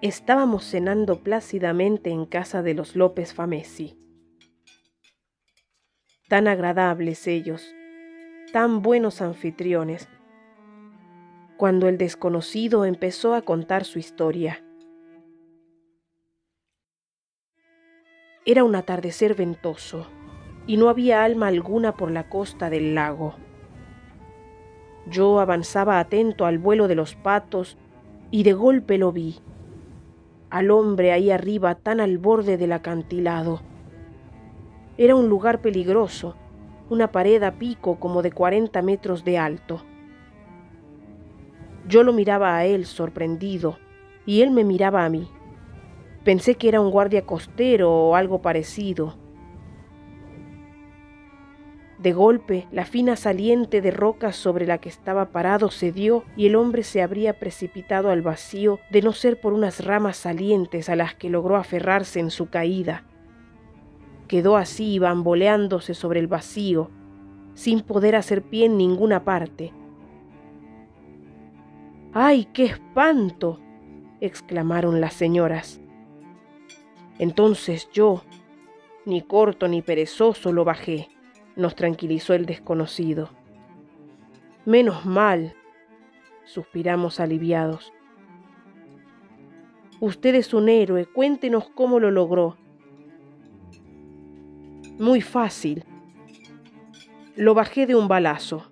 Estábamos cenando plácidamente en casa de los López Famesi. Tan agradables ellos, tan buenos anfitriones, cuando el desconocido empezó a contar su historia. Era un atardecer ventoso y no había alma alguna por la costa del lago. Yo avanzaba atento al vuelo de los patos y de golpe lo vi al hombre ahí arriba tan al borde del acantilado. Era un lugar peligroso, una pared a pico como de 40 metros de alto. Yo lo miraba a él sorprendido y él me miraba a mí. Pensé que era un guardia costero o algo parecido de golpe, la fina saliente de rocas sobre la que estaba parado cedió y el hombre se habría precipitado al vacío de no ser por unas ramas salientes a las que logró aferrarse en su caída. Quedó así bamboleándose sobre el vacío, sin poder hacer pie en ninguna parte. ¡Ay, qué espanto! exclamaron las señoras. Entonces yo, ni corto ni perezoso, lo bajé nos tranquilizó el desconocido. Menos mal, suspiramos aliviados. Usted es un héroe, cuéntenos cómo lo logró. Muy fácil. Lo bajé de un balazo.